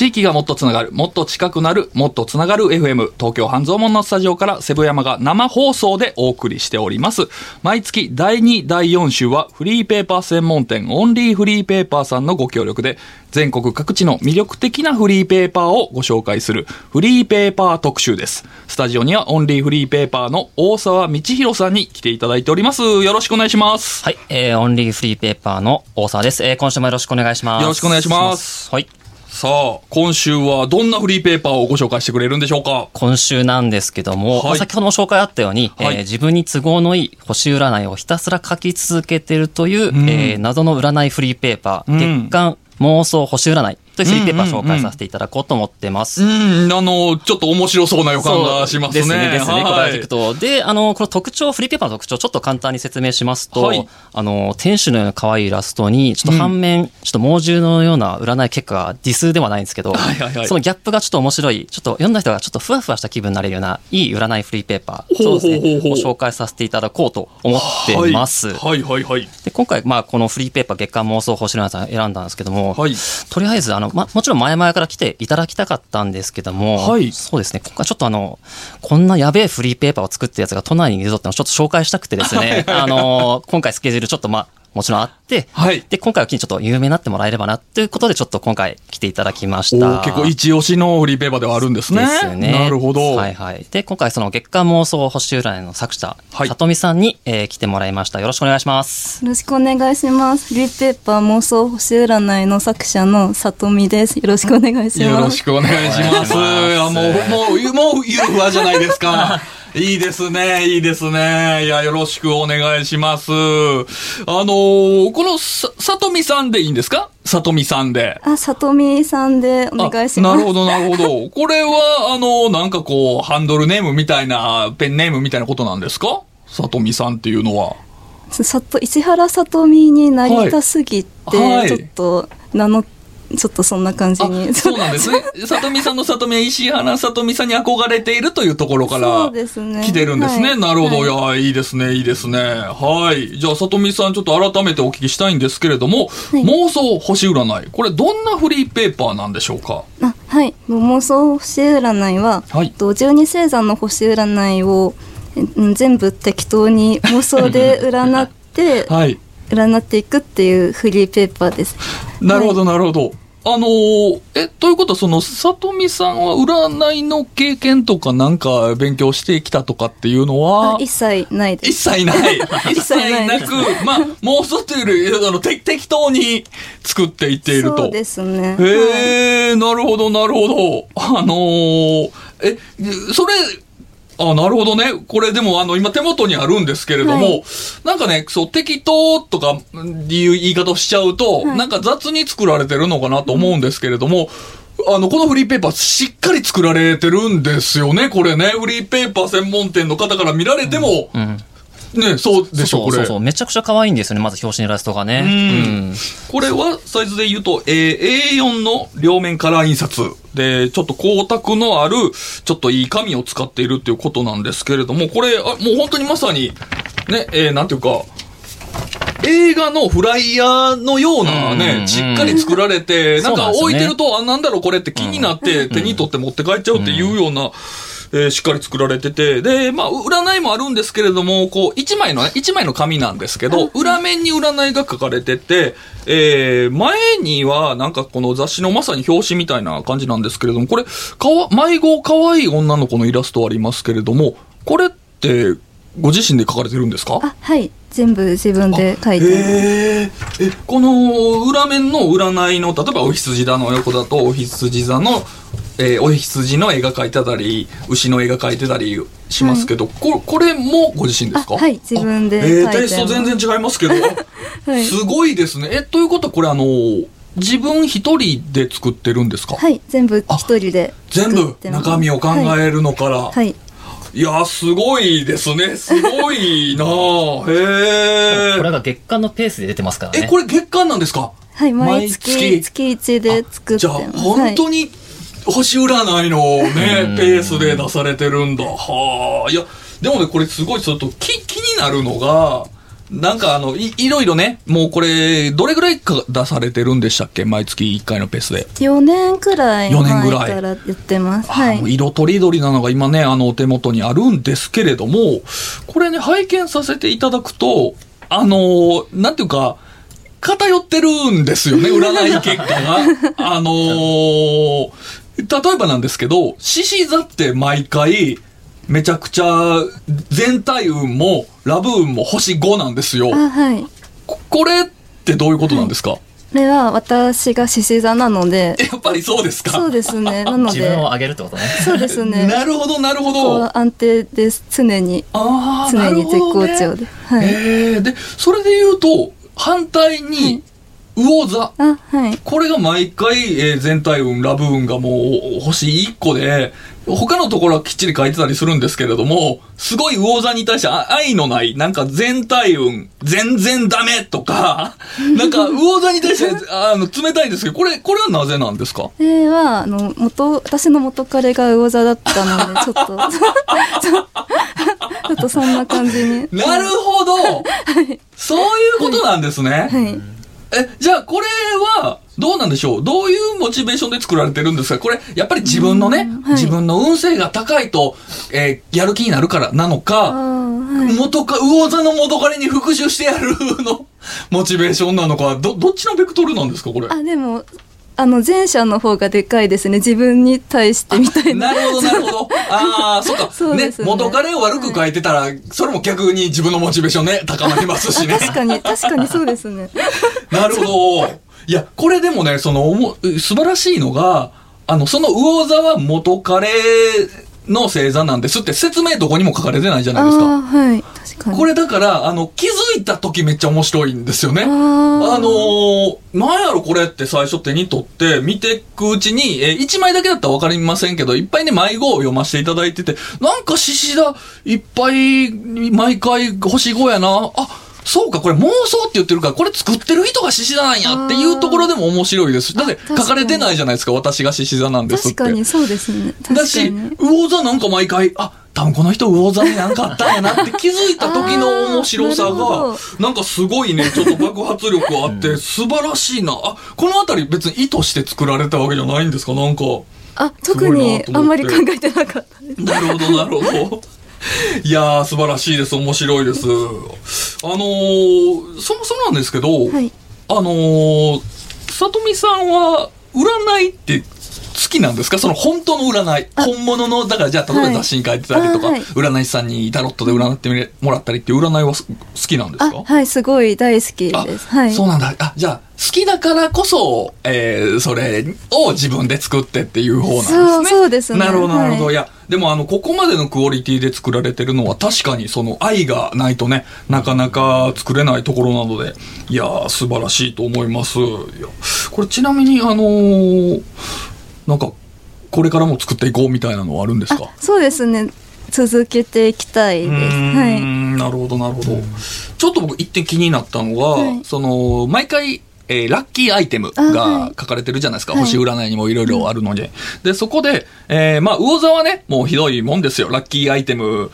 地域がもっとつながる、もっと近くなる、もっとつながる FM、東京半蔵門のスタジオからセブ山が生放送でお送りしております。毎月第2、第4週はフリーペーパー専門店オンリーフリーペーパーさんのご協力で、全国各地の魅力的なフリーペーパーをご紹介するフリーペーパー特集です。スタジオにはオンリーフリーペーパーの大沢道弘さんに来ていただいております。よろしくお願いします。はい、えー、オンリーフリーペーパーの大沢です。えー、今週もよろしくお願いします。よろしくお願いしますはい。さあ、今週はどんなフリーペーパーをご紹介してくれるんでしょうか？今週なんですけども、はい。まあ先ほども紹介あったように、はい。えー自分に都合のいい星占いをひたすら書き続けてるという、ん。えー謎の占いフリーペーパー、うん月間妄想星占いというフリーペーパーを紹介させていただこうと思ってます。うん、あの、ちょっと面白そうな予感がしますね。ですね、ですね、はい答えていくと。で、あの、この特徴、フリーペーパーの特徴、ちょっと簡単に説明しますと、はいあの、天使のような可愛いイラストに、ちょっと反面、ちょっと猛獣のような占い結果がディスではないんですけど、はいはいはいそのギャップがちょっと面白い、ちょっと読んだ人がちょっとふわふわした気分になれるような、いい占いフリーペーパー、そうですね、を紹介させていただこうと思ってます。はい、はい、はいはい。で今回、まあ、このフリーペーパー月間妄想星占いさん選んだんですけども、はいとりあえず、あの、ま、もちろん前々から来ていただきたかったんですけども、はい。そうですね、今回ちょっとあの、こんなやべえフリーペーパーを作ったやつが都内にいるぞってのをちょっと紹介したくてですね、あの、今回スケジュールちょっとまあ、もちろんあって、はいで、今回はちょっと有名になってもらえればなということで、ちょっと今回来ていただきました。結構一押しのフリーペーパーではあるんですね。ですね。なるほど。はいはい。で、今回その月間妄想星占いの作者、はいさとみさんに、えー来てもらいました。よろしくお願いします。よろしくお願いします。フリーペーパー妄想星占いの作者のさとみです。よろしくお願いします。よろしくお願いします。お願いしますあもう、もう、もう、ゆるふわじゃないですか。いいですね、いいですね。いや、よろしくお願いします。あのーこのさ、さとみさんでいいんですか？さとみさんで。あ、さとみさんでお願いします。あなるほど、なるほど。これは、あの、なんかこう、ハンドルネームみたいな、ペンネームみたいなことなんですか？さとみさんっていうのは。さと、石原さとみになりたすぎて、はいはいちょっと、名の、ちょっとそんな感じに。あそうなんですね。さとみさんのさとみは石原さとみさんに憧れているというところからそうですね来てるんですね。はいなるほど。、はいや、いいですね、いいですね。はい。じゃあ、さとみさん、ちょっと改めてお聞きしたいんですけれども、はい妄想星占い。これ、どんなフリーペーパーなんでしょうか？あはい。妄想星占いは、はいと12星座の星占いを、うん全部適当に妄想で 占って、はい。占っていくっていうフリーペーパーです。なるほど、なるほど。あのーえ、ということは、その、さとみさんは占いの経験とかなんか勉強してきたとかっていうのはあ、一切ないで一す。切ない。一切なく、まあ、妄想というより、あの、て適当に作っていっていると。そうですね。へえ、なるほど、なるほど。あのーえ、それ、あ、なるほどね。これでも、あの、今手元にあるんですけれども、はいなんかね、そう、適当とかいう言い方をしちゃうと、はいなんか雑に作られてるのかなと思うんですけれども、あの、このフリーペーパーしっかり作られてるんですよね、これね。フリーペーパー専門店の方から見られても、うん。ね、そうでしょ、これ。そうそう。めちゃくちゃ可愛いんですよね、まず表紙のイラストがね。うんこれはサイズで言うと、えー A4 の両面カラー印刷で、ちょっと光沢のある、ちょっといい紙を使っているっていうことなんですけれども、これ、あもう本当にまさに、ね、えーなんていうか、映画のフライヤーのようなうんね、しっかり作られて、なんか置いてると、あ、なんだろうこれって気になって、手に取って持って帰っちゃうっていうような、えーしっかり作られてて、で、まあ、占いもあるんですけれども、こう、一枚のね、一枚の紙なんですけど、裏面に占いが書かれてて、えー前には、なんかこの雑誌のまさに表紙みたいな感じなんですけれども、これ、かわ、迷子可愛い女の子のイラストありますけれども、これって、ご自身で書かれてるんですか？あ、はい。全部自分で書いてます。へーえ、この裏面の占いの、例えばお羊座の横だと、お羊座の、えーお羊の絵が描いてたり、牛の絵が描いてたりしますけど、ここれもご自身ですか？あはい自分であえー描いてますテイスト全然違いますけど、はいすごいですね。え、ということはこれあの、自分一人で作ってるんですか？はい。全部一人で全部？中身を考はい。えるのから？はい。いや、すごいですね。すごいなあ へえ。これが月間のペースで出てますからね。え、これ月間なんですか？はい。毎毎月、月月一で作ってじゃあます。本当に星占いのね、うんペースで出されてるんだ。はあ。いや、でもね、これすごいちょっと気気になるのが、なんかあのい、いろいろね、もうこれ、どれぐらいか出されてるんでしたっけ？毎月1回のペースで。4年くらい4年ぐらい前からやってます。あはい。色とりどりなのが今ね、あの、お手元にあるんですけれども、これね、拝見させていただくと、あのーなんていうか、偏ってるんですよね、占い結果が。あのー例えばなんですけど、獅子座って毎回、めちゃくちゃ全体運もラブ運も星5なんですよ。あ、はい。ここれってどういうことなんですか、これは私が獅子座なので、やっぱりそうですか？そうですね。なので自分を、上げるってことね。そうですね。なるほど、なるほこどう。安定です。常に。ああ、常に絶好なるほどね調で。はい。えーで、それで言うと、反対に、魚座。あ、はい。これが毎回、えー全体運、ラブ運がもう星1個で、他のところはきっちり書いてたりするんですけれども、すごい魚座に対してあ愛のない、なんか全体運、全然ダメとか、なんか魚座に対してあの冷たいんですけど、これ、これはなぜなんですか？これは、あの、元、私の元彼が魚座だったので、ちょっと、ちょっとそんな感じに。なるほど、そういうことなんですね。はい。え、じゃあこれは、どうなんでしょう？どういうモチベーションで作られてるんですか？これ、やっぱり自分のね、はい自分の運勢が高いと、えーやる気になるからなのあか、あ、はい。元か、魚座の元彼に復讐してやるの、モチベーションなのか、ど、どっちのベクトルなんですかこれ？あ、でも、あの、前者の方がでかいですね。自分に対してみたいな。なるほど、なるほど。ああ、そっか。ねそうですね元彼を悪く書いてたら、それも逆に自分のモチベーションね、高まりますしね。確かに、確かにそうですね。なるほど。いや、これでもね、その、おも素晴らしいのが、あの、その魚座は元彼の星座なんですって説明どこにも書かれてないじゃあないですか。あ、はい。確かに。これだから、あの、気づいた時めっちゃ面白いんですよね。ああーのー、なんやろこれって最初手に取って見ていくうちに、えー、1枚だけだったらわかりませんけど、いっぱいね、迷子を読ませていただいてて、なんか獅子だ、いっぱい、毎回星5やな。あ、そうか、これ妄想って言ってるから、これ作ってる人が獅子座なんやっていうところでも面白いです。だって書かれてないじゃないですか、私が獅子座なんですって。確かにそうですね。だし、に。魚座なんか毎回、あ、多分この人魚座になんかあったんやなって気づいた時の面白さがほ、なんかすごいね、ちょっと爆発力あって、素晴らしいな。あ、このあたり別に意図して作られたわけじゃないんですかなんか。あ、特にあんまり考えてなかったです。なるほど、なるほど。いやー、素晴らしいです。面白いです。あのー、そもそもなんですけど、はい。あのー、さとみさんは、占いって好きなんですか？その本当の占い。あ本物の、だからじゃあ、例えばはい雑誌に書いてたりとか、あはい占い師さんにタロットで占ってもらったりっていう占いはす好きなんですあ、かはい、すごい大好きあです。はい。そうなんだ。あ、じゃあ、好きだからこそ、えー、それを自分で作ってっていう方なんですね。そうそうですねなるほど、なるほど。はいいや、でもあの、ここまでのクオリティで作られてるのは確かにその愛がないとね、なかなか作れないところなので、いやー、素晴らしいと思います。いや、これちなみに、あのーなんか、これからも作っていこうみたいなのはあるんですか？あ、そうですね。続けていきたいです。はい。んなるほど、なるほど。ちょっと僕一点気になったのが、はいその、毎回、えーラッキーアイテムがい書かれてるじゃないですか。はい星占いにもいろいろあるので。で、そこで、えーまあ、魚座はね、もうひどいもんですよ。ラッキーアイテム、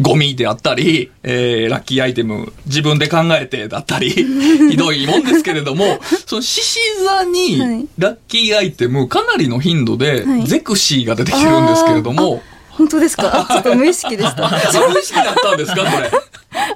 ゴミであったり、えーラッキーアイテム、自分で考えてだったり、ひどいもんですけれども、その獅子座はい。に、ラッキーアイテム、かなりの頻度では、い。ゼクシーが出てきてるんですけれども、本当ですか？あ、ちょっと無意識でした。あ、無意識だったんですかこれ。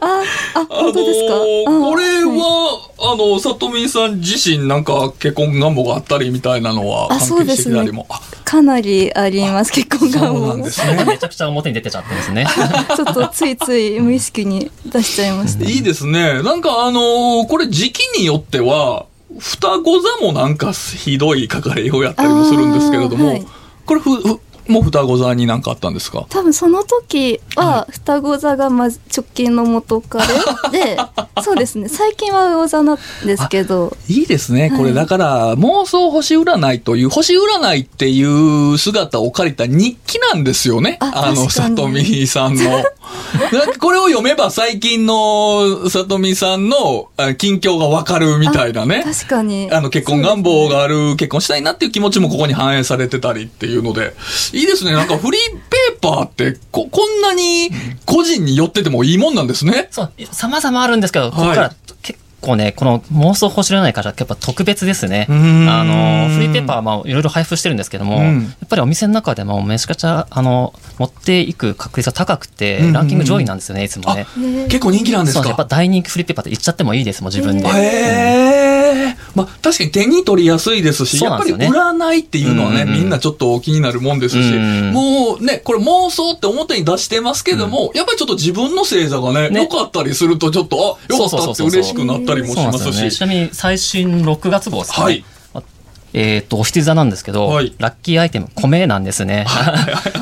あ、本当ですか、あのーあこれいは、あの、さとみさん自身なんか結婚願望があったりみたいなのはあそう関係ですねしてきたりも？あかなりあります、結婚願そう望も。ちなんですね。めちゃくちゃ表に出てちゃってますね。ょっとついつい無意識に出しちゃいました。いいですね。なんかあのーこれ時期によっては、双子座もなんかひどい書かれようやったりもするんですけれども、はいこれふ、ふ、もう双子座になんかあったんですか？多分その時は双子座がまず直近の元彼で、そうですね。最近は魚座なんですけど、いいですね。これはいだから、妄想星占いという、星占いっていう姿を借りた日記なんですよね。ああの、さとみさんの。これを読めば最近のさとみさんのあ近況がわかるみたいなね。確かに。あの、結婚願望がある、結婚したいなっていう気持ちもここに反映されてたりっていうので、いいですね。なんかフリーペーパーって、こ、こんなに個人に寄っててもいいもんなんですね。そう、様々あるんですけど、ここから結構ね、この妄想星占いからやっぱ特別ですね。あうーんの、フリーペーパーはまあいろいろ配布してるんですけども、うんやっぱりお店の中でもめちゃくちゃ、あの、持っていく確率が高くてうんうんう、んランキング上位なんですよね、いつもね。結構人気なんですそうかやっぱ大人気フリーペーパーって言っちゃってもいいですもん、自分で。へえ。まあ、確かに手に取りやすいですし、やっぱり占いっていうのはね、うんうんうん。みんなちょっと気になるもんですし、うんもうね、これ妄想って表に出してますけども、やっぱりちょっと自分の星座がね、ね。良かったりするとちょっと、あ、良かったって嬉しくなったりもします。し。ちなみに最新6月号ですかね。はい。まえっ、と、お羊座なんですけど、はい。ラッキーアイテム、米なんですね。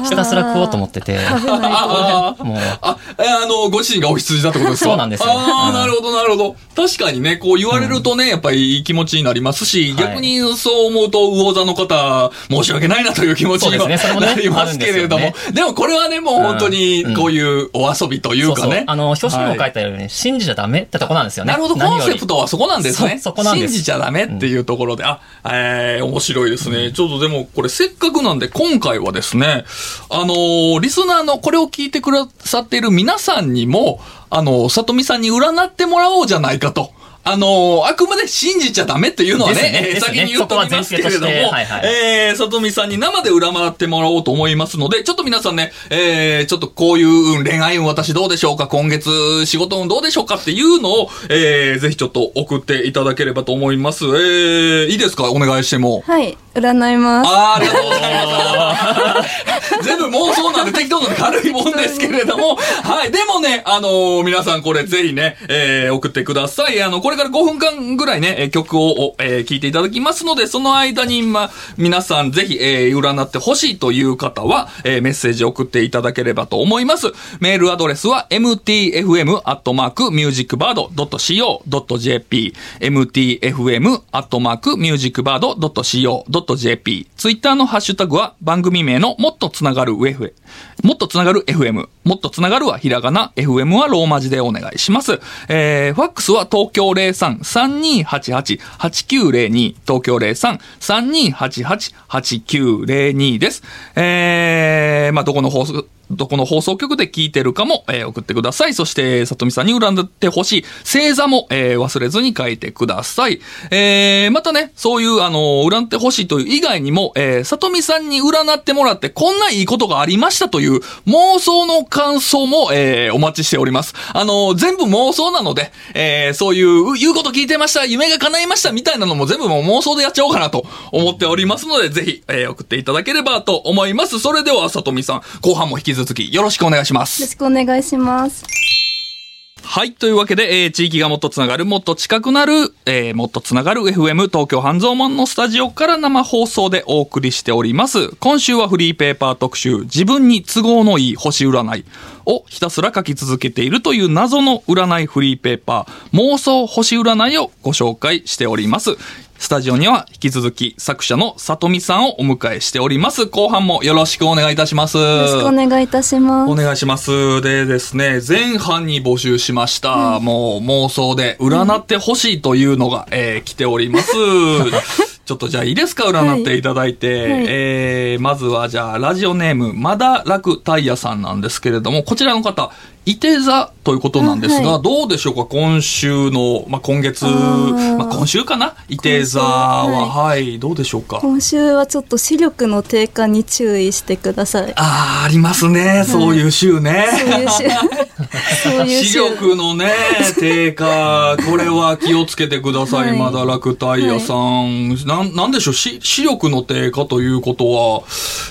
ひたすら食おうと思ってて。あー。もう。あ、えあの、ご自身がお羊だってことですか？そうなんですよ。ああ、うん。なるほど、なるほど。確かにね、こう言われるとね、やっぱりいい気持ちになりますし、はい。逆にそう思うと、魚座の方、申し訳ないなという気持ちには、ねねなりますけれども、でもこれはね、もう本当にうん。こういうお遊びというかね。そうそう。あの、表紙にも書い。てあるように、信じちゃダメってとこなんですよね。なるほど、コンセプトはそこなんですね。そそこなんです。信じちゃダメっていうところで、あ、えー、え面白いですね。ちょっとでも、これせっかくなんで、今回はですね、あのーリスナーのこれを聞いてくださっている皆さんにも、あのー、里見さんに占ってもらおうじゃないかと。あのーあくまで信じちゃダメっていうのはね、ね先に言っておきますけれども、はいはいえー、里見さんに生で占ってもらおうと思いますので、ちょっと皆さんね、えー、ちょっとこういう運、恋愛運私どうでしょうか今月仕事運どうでしょうかっていうのを、えー、ぜひちょっと送っていただければと思います。えー、いいですか？お願いしても。はい、占います。あーありがとうございます。全部妄想なんで適当なんで軽いもんですけれども、はい。でもね、あのー皆さんこれぜひね、えー、送ってください。あの、これこれから5分間ぐらいね、曲を、えー聞いていただきますので、その間に、ま、皆さんぜひ、えー、占ってほしいという方は、えー、メッセージ送っていただければと思います。メールアドレスは、mtfm.musicbird.co.jp mtfm.musicbird.co.jp ツイッターのハッシュタグは番組名のもっとつながる UF もっとつながる FM もっとつながるはひらがな FM はローマ字でお願いします。えー、ファックスは東京03-3288-8902東京03-3288-8902です。えー、まあ、どこの放送どこの放送局で聞いてるかも、えー送ってください。そして、里見さんに占ってほしい星座も、えー忘れずに書いてください。えーまたね、そういう、あの占ってほしいという以外にも、えー里見さんに占ってもらって、こんないいことがありましたという妄想の感想も、えーお待ちしております。あの全部妄想なので、えーそういう、言うこと聞いてました、夢が叶いましたみたいなのも全部もう妄想でやっちゃおうかなと思っておりますので、ぜひ、えー送っていただければと思います。それでは、里見さん、後半も引き続きよろしくお願いしますよろ。しくお願いします。はい。というわけで、えー地域がもっとつながる、もっと近くなる、えーもっとつながる FM 東京半蔵門のスタジオから生放送でお送りしております。今週はフリーペーパー特集、自分に都合のいい星占いをひたすら書き続けているという謎の占いフリーペーパー、妄想星占いをご紹介しております。スタジオには引き続き作者の里見さんをお迎えしております。後半もよろしくお願いいたします。よろしくお願いいたしますお。願いします。でですね、前半に募集しました、もう妄想で占ってほしいというのが、えー来ております。ちょっとじゃあいいですか占っていただいて。はい。えーまずはじゃあラジオネーム、まだ楽タイヤさんなんですけれども、こちらの方、いて座ということなんですが、あはどうでしょうか？今週の、まあ、今月、ー。まあ、今週かな？いて座は、はい、どうでしょうか？今週はちょっと視力の低下に注意してください。ああ、ありますね。そういう週ね。そういう週。そういう視週。力のね、低下、これは気をつけてください、はい。まだ楽タイヤさん。なん、なんでしょう、し視力の低下ということは、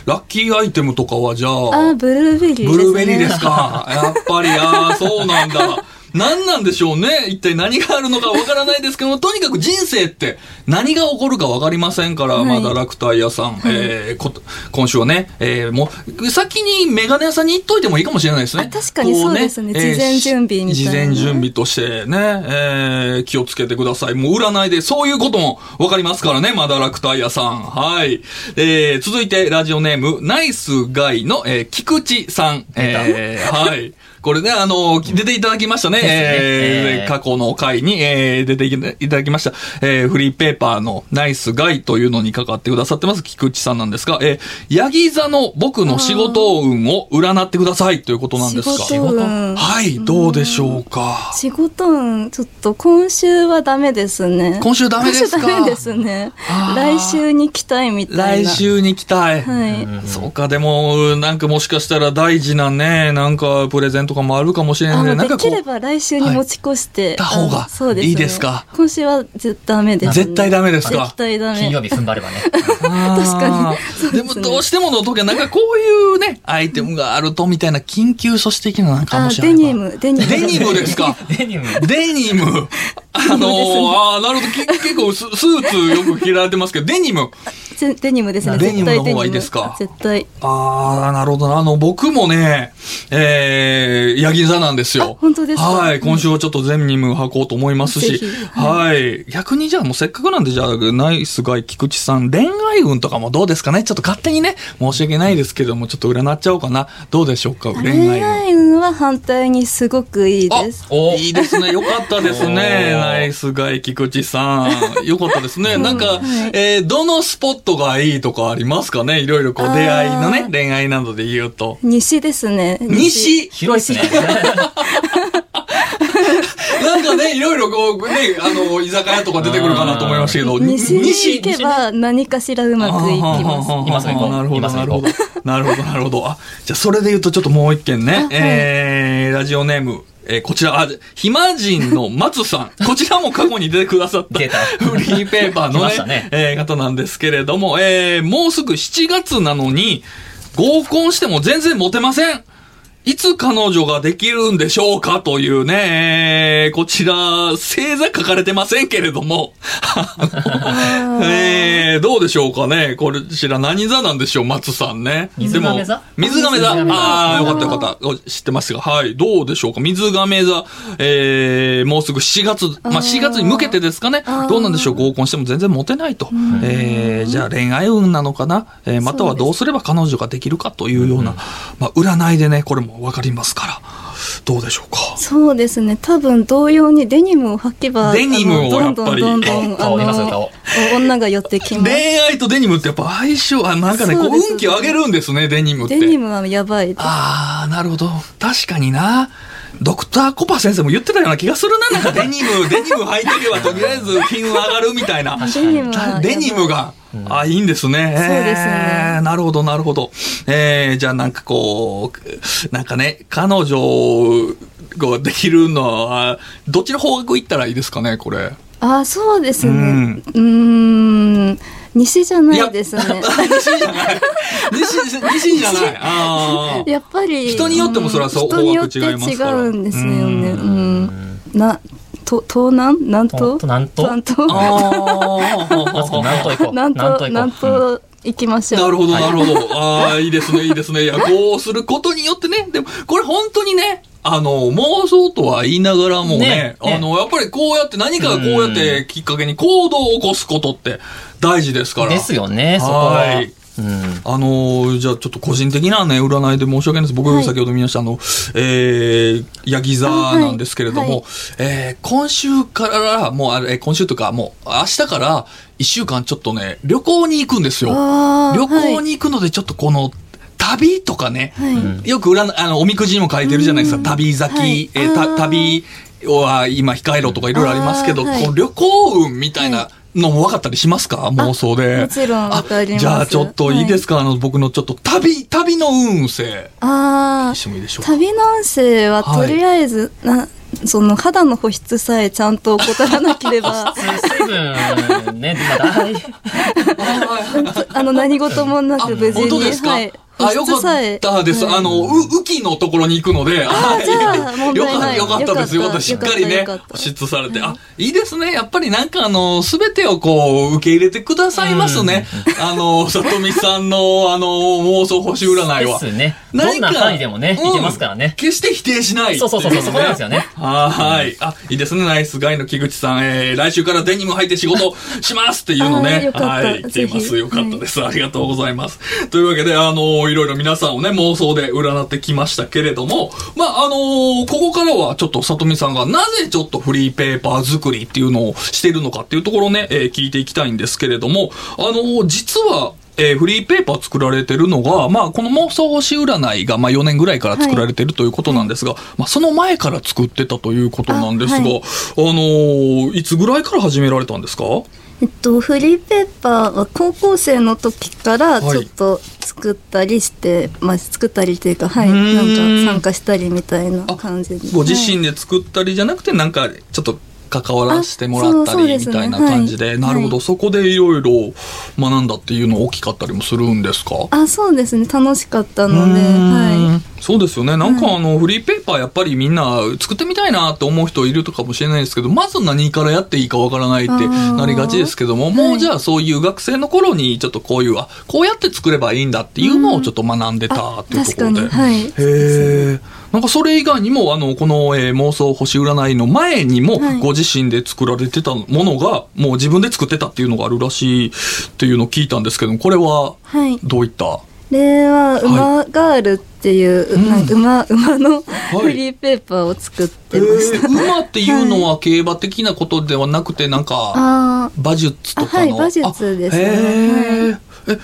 ラッキーアイテムとかはじゃあ、あ、ブルーベリーですね。ブルーベリーですか？やっぱり、ああ、そうなんだ。何なんでしょうね。一体何があるのかわからないですけども、とにかく人生って何が起こるかわかりませんから、はいまだ楽タイヤさん、えーこ今週はね、えーもう、先にメガネ屋さんに行っといてもいいかもしれないですね。あ確かにそうですねこ事前準備みたいな事前準備としてね、えー気をつけてください。もう占いでそういうこともわかりますからね、まだ楽タイヤさん。はい。えー続いてラジオネーム、ナイスガイの、えー菊池さん。えーはい。これね、あの、出ていただきましたね。ね。えーえー。過去の回に、えー出ていただきました、えーフリーペーパーのナイスガイというのに関わってくださってます、菊池さんなんですが、えー、ヤギ座の僕の仕事運を占ってくださいということなんですが。仕事運。はい、どうでしょうか。仕事運ちょっと今週はダメですね。今週ダメですか。今週ダメですね。来週に期待みたいな。来週に期待。はい、そうか、でも、なんかもしかしたら大事なね、なんかプレゼントとかもあるかもしれないあね。なんかできれ、ば来週に持ち越して、た方があのそうですねいいですか？今週は絶対ダメです、ね、絶対ダメですか？絶対ダメ金曜日踏ん張ればね。確かにでもどうしてもの時はなんかこういうね、アイテムがあるとみたいな緊急処置的ななんかあもしれない。デニ。ムデニムデニムですか？デニム。デニム。あのー、ああ、なるほど。き結構ススーツよく着られてますけど、デニム。ぜデニムですねデニムの方が絶対デニムいいですか？絶対ああ、なるほどな。あの、僕もね、えー、ヤギ座なんですよ。あ本当ですか？はい。今週はちょっと全任務履こうと思いますしぜひ。はい。逆にじゃあもうせっかくなんで、じゃあ、ナイスガイ菊池さん、恋愛運とかもどうですかね？ちょっと勝手にね、申し訳ないですけども、ちょっと占っちゃおうかな。どうでしょうか？恋恋愛運。は反対にすごくいいですあいいですね。よかったですね。ナイスガイ菊池さん。よかったですね。なんか、えーどのスポットがいいとかありますかね？いろいろこう出会いのね、恋愛などで言うと。西ですね西広いっすね。なんかね、いろいろこう、ね、あの、居酒屋とか出てくるかなと思いましたけど、西に行けば何かしらうまくいきます今すぐ行こうなるほど、なるほど。なるほど、なるほど。あ、じゃあそれで言うとちょっともう一件ね、はいえー、ラジオネーム、えーこちら、あ、暇人の松さん。こちらも過去に出てくださった、フリーペーパーのねねえー方なんですけれども、えー、もうすぐ7月なのに、合コンしても全然モテません。いつ彼女ができるんでしょうかというね、えーこちら、星座書かれてませんけれども、えーどうでしょうかね。こちら何座なんでしょう松さんね。水亀座？でも水亀座。水亀座。ああ、よかったよかった。知ってますが、はい。どうでしょうか。水亀座、えーもうすぐ4月、まあ4月に向けてですかね。どうなんでしょう。合コンしても全然モテないと。えーじゃあ恋愛運なのかな、えーまたはどうすれば彼女ができるかというような、まあ占いでね、これもわかりますから。どうでしょうか？そうですね多分同様にデニムを履けばデニムをあのどんどんどんどん顔見ますよ顔お女が寄ってきます恋愛とデニムってやっぱ相性、あ、なんかね、こう運気を上げるんですね、デニムって。デニムはやばいああ、なるほど。確かにな。ドクターコパ先生も言ってたような気がするな。なんかデニム、デニム履いてけばとりあえず金運上がるみたいな。デニムはデニムが、あ、いいんですね。そうですねえーなるほど、なるほど。えー、じゃあなんかこう、なんかね、彼女ができるのは、どっちの方角行ったらいいですかね、これ。あそうですねうんうーん西じゃないですね西じゃない。西、西じゃない。あ ーやっぱり人によってもそれはそう人によって方角違いますから違うんですよねううんなと東南南東と？南東南東あ まず南東行こう。南東南南東行こう。東行きましょうなるほど、なるほど。ああ、いいですね、いいですね。いや、こうすることによってね、でも、これ本当にね、あの、妄想とは言いながらもね、ねねあの、やっぱりこうやって何かがこうやってきっかけに行動を起こすことって大事ですから。ですよね、そこは。はいうん。あのーじゃあちょっと個人的なね、占いで申し訳ないです。僕、はい。先ほど見ました、あの、えー、ヤギ座なんですけれども、あはい。えー今週から、もうあれ、えー今週とか、もう明日から一週間ちょっとね、旅行に行くんですよ。旅行に行くので、ちょっとこの、旅とかね、はい、うん。よく占い、あの、おみくじにも書いてるじゃないですか。うん。旅先、はい。えーた旅は今控えろとかいろいろありますけど、はいこの旅行運みたいなのも分かったりしますか？妄想で。もちろん分かります。あじゃあちょっといいですか、あの、僕のちょっと旅、旅の運勢、あしてもいいでしょうか？旅の音声ははいとりあえず、なその肌の保湿さえちゃんと怠らなければ。水分、ね、あの何事もなく無事に本当ですか、はいあ、保よかったです。はいあの、う、雨季のところに行くので。はいじゃあ問題ないよかよかったです。よかった。しっかりねよかったよかっ、た保湿されて。あ、いいですね。やっぱりなんかあの、すべてをこう、受け入れてくださいますね。あの、さとみさんの、あの、妄想星占いは。ですね。何かどんな範囲でもね、いけますからね。決して否定しない。そうそうそうそうそこなんですよねはい。あ、いいですね。ナイスガイの木口さん。えー、来週からデニム履いて仕事しますっていうのね。はい。言っています。よかったです。ありがとうございます。というわけで、あの、ういろいろ皆さんをね、妄想で占ってきましたけれども、まあ、あのーここからはちょっと里見さんがなぜちょっとフリーペーパー作りっていうのをしているのかっていうところをね、えー聞いていきたいんですけれども、あのー実は、えーフリーペーパー作られてるのが、まあ、この妄想星占いが、まあ、4年ぐらいから作られてるということなんですが、まあ、その前から作ってたということなんですが、あ,、あはい。のーいつぐらいから始められたんですか？えっと、フリーペーパーは高校生の時からはい。ちょっと作ったりして、まあ作ったりっていうか、はい、ん。なんか参加したりみたいな感じで。ご自はい身で作ったりじゃなくて、なんか、ちょっと、関わらせてもらったりみたいな感じで、はい。なるほど、はい。そこでいろいろ学んだっていうの大きかったりもするんですか？あ、そうですね。楽しかったうので、はそうですよね。なんかあの、フリーペーパーやっぱりみんな作ってみたいなって思う人いるとかもしれないですけど、まず何からやっていいかわからないってなりがちですけども、はい。もうじゃあそういう学生の頃にちょっとこういう、あ、こうやって作ればいいんだっていうのをちょっと学んでい。たあっていうところで。はい。へえ。なんかそれ以外にも、あの、この、えー妄想星占いの前にも、はい。ご自身で作られてたものが、もう自分で作ってたっていうのがあるらしいっていうのを聞いたんですけども、これははい。どういった？では、馬ガールっていう、うんなんか馬、馬のい。フリーペーパーを作っえてました。ー馬っていうのは競馬的なことではなくて、なんか、あ馬術とかの？あはい馬術ですね。あへー。え、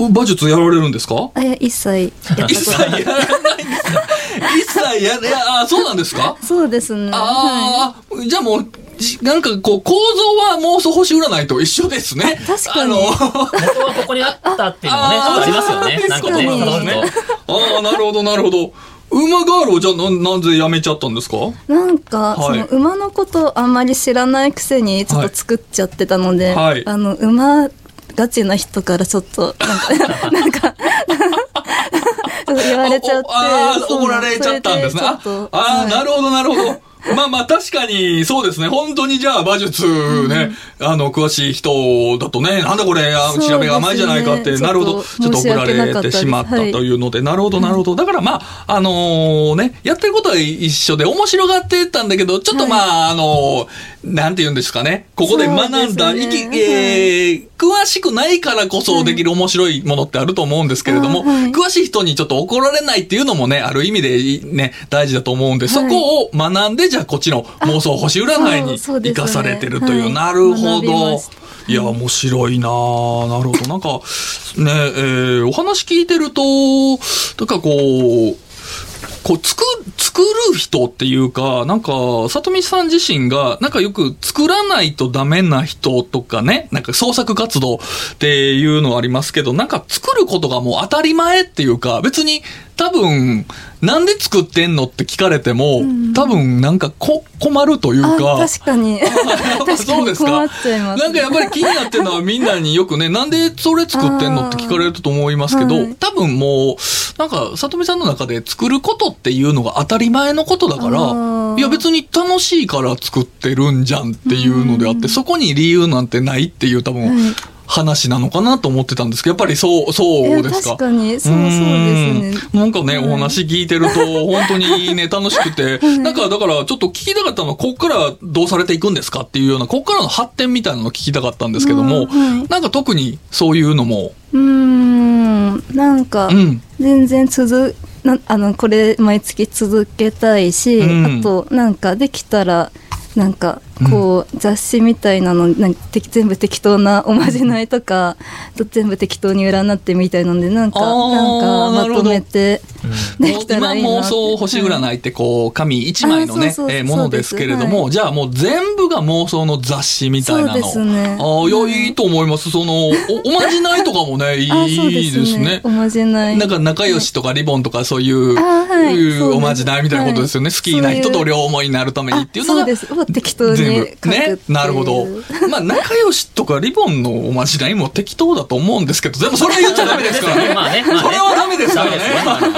馬術やられるんですか？あ、いや、一切やった一ことない。切やらないんですか？一切や、いや、あ、そうなんですか？そうですね。はああ、じゃあもう、じなんかこう、構造は妄想星占いと一緒ですね。確かにあの、元はここにあったっていうのもね、ありますよね。なんかね。ああ、なるほど、なるほど。馬ガールをじゃあな、なぜやめちゃったんですか？い。なんか、はいその馬のことあんまり知らないくせにちょっと作っちゃってたので、はいあの、馬ガチな人からちょっと、なんか、なんか、ちょっと言われちゃって。ああ、怒られちゃったんですね。ああー、はいなるほど、なるほど。まあまあ確かにそうですね。本当にじゃあ馬術ね、あの、詳しい人だとね、なんだこれ、調べが甘いじゃないかって、なるほど、ちょっとちょっと怒られてしまったというので、なるほど、なるほど。だからまあ、あのね、やってることは一緒で面白がってたんだけど、ちょっとまあ、あのなんて言うんですかね。ここで学んだ、ねいきえー詳しくないからこそできる面白いものってあると思うんですけれども、あはい。詳しい人にちょっと怒られないっていうのもね、ある意味でね、大事だと思うんで、そこを学んで、じゃあこっちの妄想星占いに生かされてるという。はいなるほど。い。や、面白いな。あなるほど。なんか、ね、えーお話聞いてると、なんかこう、こう、作、作る人っていうか、なんか、里見さん自身が、なんかよく作らないとダメな人とかね、なんか創作活動っていうのありますけど、なんか作ることがもう当たり前っていうか、別に多分、なんで作ってんのって聞かれても、多分なんかこ困るというあか、確かに。そうですか。なんかやっぱり気になってるのはみんなによくね、なんでそれ作ってんのって聞かれると思いますけど、はい。多分もう、なんか、里見さんの中で作ることっていうのが当たり前のことだから、いや別に楽しいから作ってるんじゃんっていうのであって、そこに理由なんてないっていう多分、はい話なのかなと思ってたんですけど、やっぱりそう、そうですか？確かに、そうそうですね。うん。なんかね、はい。お話聞いてると、本当にね、楽しくて、なんかだからちょっと聞きたかったのは、こっからどうされていくんですかっていうような、こっからの発展みたいなのを聞きたかったんですけども、うんはい。なんか特にそういうのも、うーん、なんかう、ん。全然続、なあの、これ毎月続けたいし、うん。あと、なんかできたら、なんか、こう、雑誌みたいなの、なん全部適当なおまじないとか、と全部適当に占ってみたいので、なんか、なんか、まとめて、できたらいいな今。妄想星占いってこう、紙一枚のねものですけれども、じゃあもう全部が妄想の雑誌みたいなの。ああ、いや、いいと思います。その、お おまじないとかもね、いいですね。おまじない。なんか仲良しとかリボンとかそういう、おまじないみたいなことですよね。はい好きな人と両思いになるためにっていうのが。あそうです。もう適当にね。なるほど。まあ、仲良しとかリボンのおまじないも適当だと思うんですけど、でもそれは言っちゃダメですからね。まあね、まあね。それはダメですから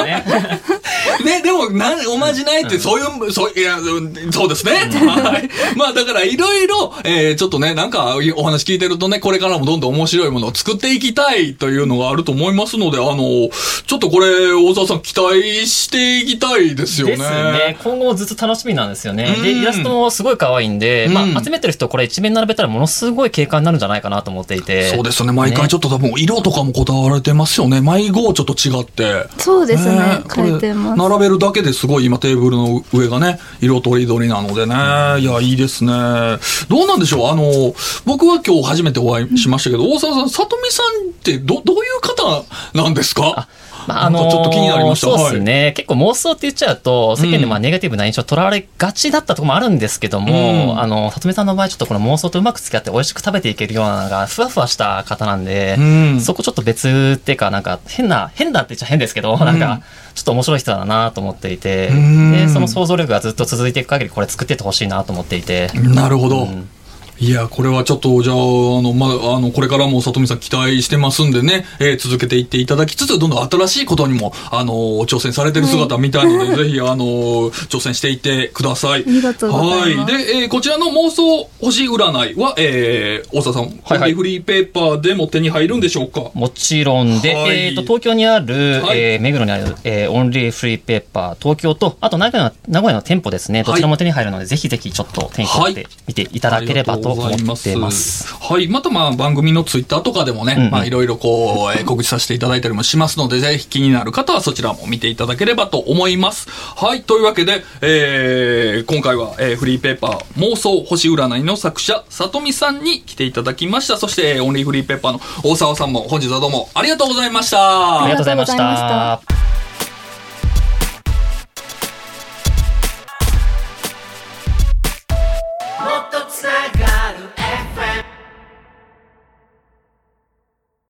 ね ね。でも、なん、おまじないって、そういう、そう、いや、うんそうですね。はい。まあ、だから、いろいろ、えー、ちょっとね、なんか、お話聞いてるとね、これからもどんどん面白いものを作っていきたいというのがあると思いますので、あの、ちょっとこれ、大沢さん、期待していきたいですよね。ですね。今後もずっと楽しみなんですよね。で、うんイラストもすごい可愛いんで、まあ、集めてる人これ一面並べたらものすごい景観になるんじゃないかなと思っていて。そうですよね。毎回ちょっと多分色とかもこだわられてますよね。毎号ちょっと違って。そうですねね変えてます並べるだけですごい今テーブルの上がね、色とりどりなのでね。いや、いいですね。どうなんでしょうあの、僕は今日初めてお会いしましたけど、大沢さん、里見さんってど、どういう方なんですか？まあ、あのなんかちょっと気になりました。そうですはい。ね、結構妄想って言っちゃうと、世間でまあネガティブな印象を取られがちだったところもあるんですけども、うん。あの、里見さんの場合、ちょっとこの妄想とうまく付き合って美味しく食べていけるようなのが、ふわふわした方なんで、うん。そこちょっと別っていうか、なんか変な、変だって言っちゃ変ですけど、なんか、ちょっと面白い人だなと思っていて、うん。で、その想像力がずっと続いていく限り、これ作ってってほしいなと思っていて、なるほど。うんいや、これはちょっと、じゃあ、あの、まあ、あの、これからも里見さん期待してますんでね、えー続けていっていただきつつ、どんどん新しいことにも、あの、挑戦されてる姿見たいので、ぜひ、あの、挑戦していってください。ありがとうございます。はい。で、えーこちらの妄想星占いは、えー、大沢さん、はいはい。フリーペーパーでも手に入るんでしょうか？もちろんで、はい。えっ、と、東京にある、はい。えー目黒にある、えーオンリーフリーペーパー東京と、あと名古屋の名古屋の店舗ですね、どちらも手に入るので、ぜひぜひちょっと手に取ってみていただければと思ってます。はい。またまあ番組のツイッターとかでもね、うんうんまあいろいろこう、えー告知させていただいたりもしますので、ぜひ気になる方はそちらも見ていただければと思います。はい。というわけで、えー、今回は、えーフリーペーパー妄想星占いの作者、里見さんに来ていただきました。そして、えーオンリーフリーペーパーの大沢さんも本日はどうもありがとうございました。ありがとうございました。